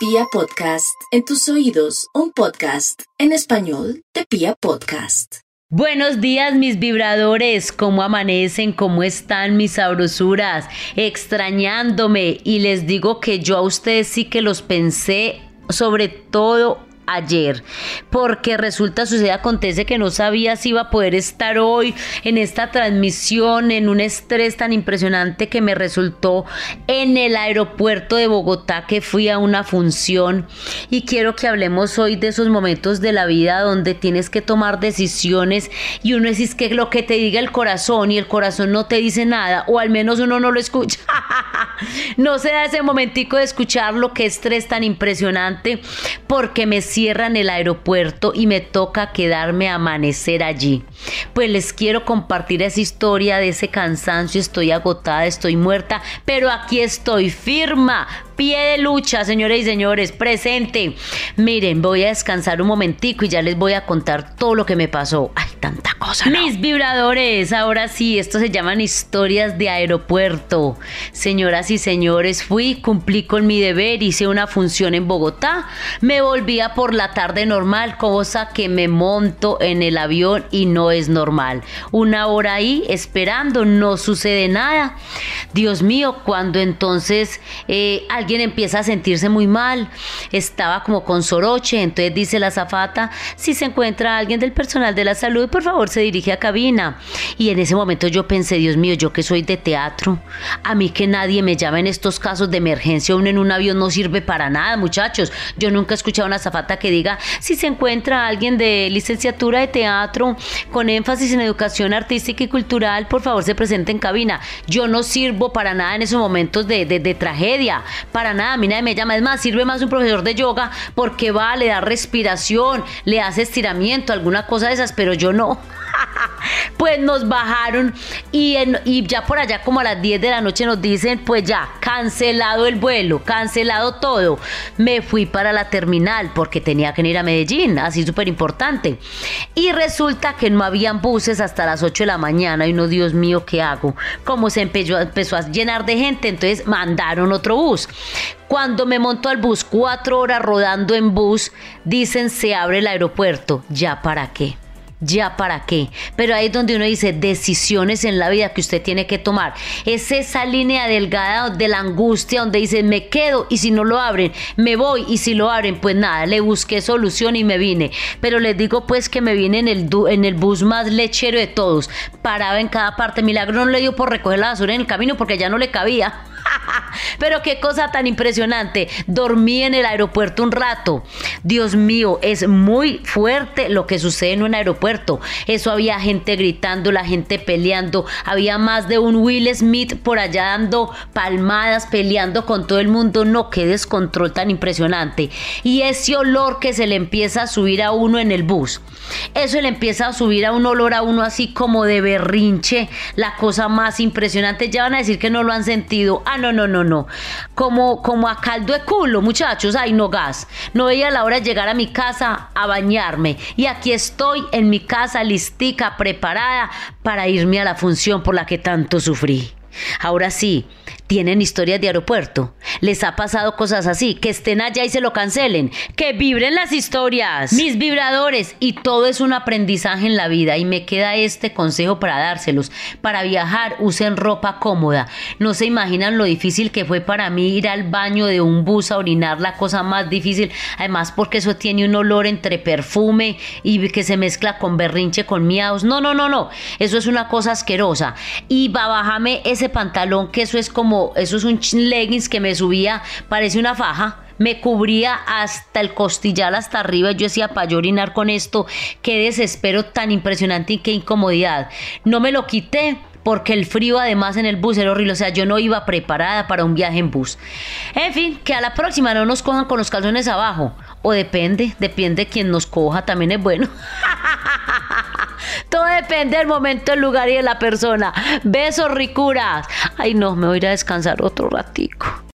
Pia Podcast, en tus oídos, un podcast en español de Pia Podcast. Buenos días mis vibradores, ¿cómo amanecen? ¿Cómo están mis sabrosuras? Extrañándome y les digo que yo a ustedes sí que los pensé sobre todo ayer, porque resulta, sucede, acontece que no sabía si iba a poder estar hoy en esta transmisión, en un estrés tan impresionante que me resultó en el aeropuerto de Bogotá, que fui a una función y quiero que hablemos hoy de esos momentos de la vida donde tienes que tomar decisiones y uno es que lo que te diga el corazón y el corazón no te dice nada, o al menos uno no lo escucha. no se da ese momentico de escuchar lo que estrés tan impresionante porque me siento cierran el aeropuerto y me toca quedarme a amanecer allí. Pues les quiero compartir esa historia de ese cansancio, estoy agotada, estoy muerta, pero aquí estoy firma, pie de lucha, señores y señores, presente. Miren, voy a descansar un momentico y ya les voy a contar todo lo que me pasó. Ay, tanta cosa. Mis vibradores, ahora sí, esto se llaman historias de aeropuerto. Señoras y señores, fui, cumplí con mi deber, hice una función en Bogotá, me volvía por la tarde normal, cosa que me monto en el avión y no es normal. Una hora ahí esperando, no sucede nada. Dios mío, cuando entonces eh, alguien empieza a sentirse muy mal, estaba como con soroche, entonces dice la zafata, si se encuentra alguien del personal de la salud, por favor se dirige a cabina. Y en ese momento yo pensé, Dios mío, yo que soy de teatro, a mí que nadie me llama en estos casos de emergencia, uno en un avión no sirve para nada, muchachos. Yo nunca he escuchado una zafata que diga, si se encuentra alguien de licenciatura de teatro con énfasis en educación artística y cultural, por favor se presente en cabina. Yo no sirvo para nada en esos momentos de, de, tragedia, nada, a mí me llama. Es más, sirve más un profesor de yoga porque va, le da respiración, le hace estiramiento, alguna cosa de esas, pero yo no. Pues nos bajaron y, y ya por allá como a las 10 de la noche nos dicen, pues ya, cancelado el vuelo, cancelado todo. Me fui para la terminal porque tenía que ir a Medellín, así súper importante. Y resulta que no habían buses hasta las 8 de la mañana y no, Dios mío, ¿qué hago? Como se empezó, empezó a llenar de gente, entonces mandaron otro bus. Cuando me monto al bus, cuatro horas rodando en bus, dicen se abre el aeropuerto. ¿Ya para qué? Ya para qué. Pero ahí es donde uno dice decisiones en la vida que usted tiene que tomar. Es esa línea delgada de la angustia donde dice me quedo y si no lo abren, me voy y si lo abren, pues nada, le busqué solución y me vine. Pero les digo pues que me vine en el, en el bus más lechero de todos. Paraba en cada parte. Milagro no le dio por recoger la basura en el camino porque ya no le cabía. Pero qué cosa tan impresionante. Dormí en el aeropuerto un rato. Dios mío, es muy fuerte lo que sucede en un aeropuerto. Eso había gente gritando, la gente peleando. Había más de un Will Smith por allá dando palmadas, peleando con todo el mundo. No, qué descontrol tan impresionante. Y ese olor que se le empieza a subir a uno en el bus. Eso le empieza a subir a un olor a uno así como de berrinche. La cosa más impresionante. Ya van a decir que no lo han sentido. Ah, no, no, no, no. Como, como a caldo de culo, muchachos. Ay, no gas. No veía la hora de llegar a mi casa a bañarme. Y aquí estoy en mi casa listica, preparada para irme a la función por la que tanto sufrí. Ahora sí, tienen historias de aeropuerto. Les ha pasado cosas así, que estén allá y se lo cancelen, que vibren las historias, mis vibradores y todo es un aprendizaje en la vida y me queda este consejo para dárselos. Para viajar usen ropa cómoda. No se imaginan lo difícil que fue para mí ir al baño de un bus a orinar, la cosa más difícil, además porque eso tiene un olor entre perfume y que se mezcla con berrinche, con miados. No, no, no, no. Eso es una cosa asquerosa. Y bájame ese pantalón que eso es como, eso es un leggings que me subía, parece una faja me cubría hasta el costillar, hasta arriba. Yo decía, para orinar con esto, qué desespero tan impresionante y qué incomodidad. No me lo quité porque el frío además en el bus era horrible, o sea, yo no iba preparada para un viaje en bus. En fin, que a la próxima no nos cojan con los calzones abajo, o depende, depende de quien nos coja, también es bueno. Todo depende del momento, el lugar y de la persona. Besos, ricuras. Ay, no, me voy a ir a descansar otro ratico.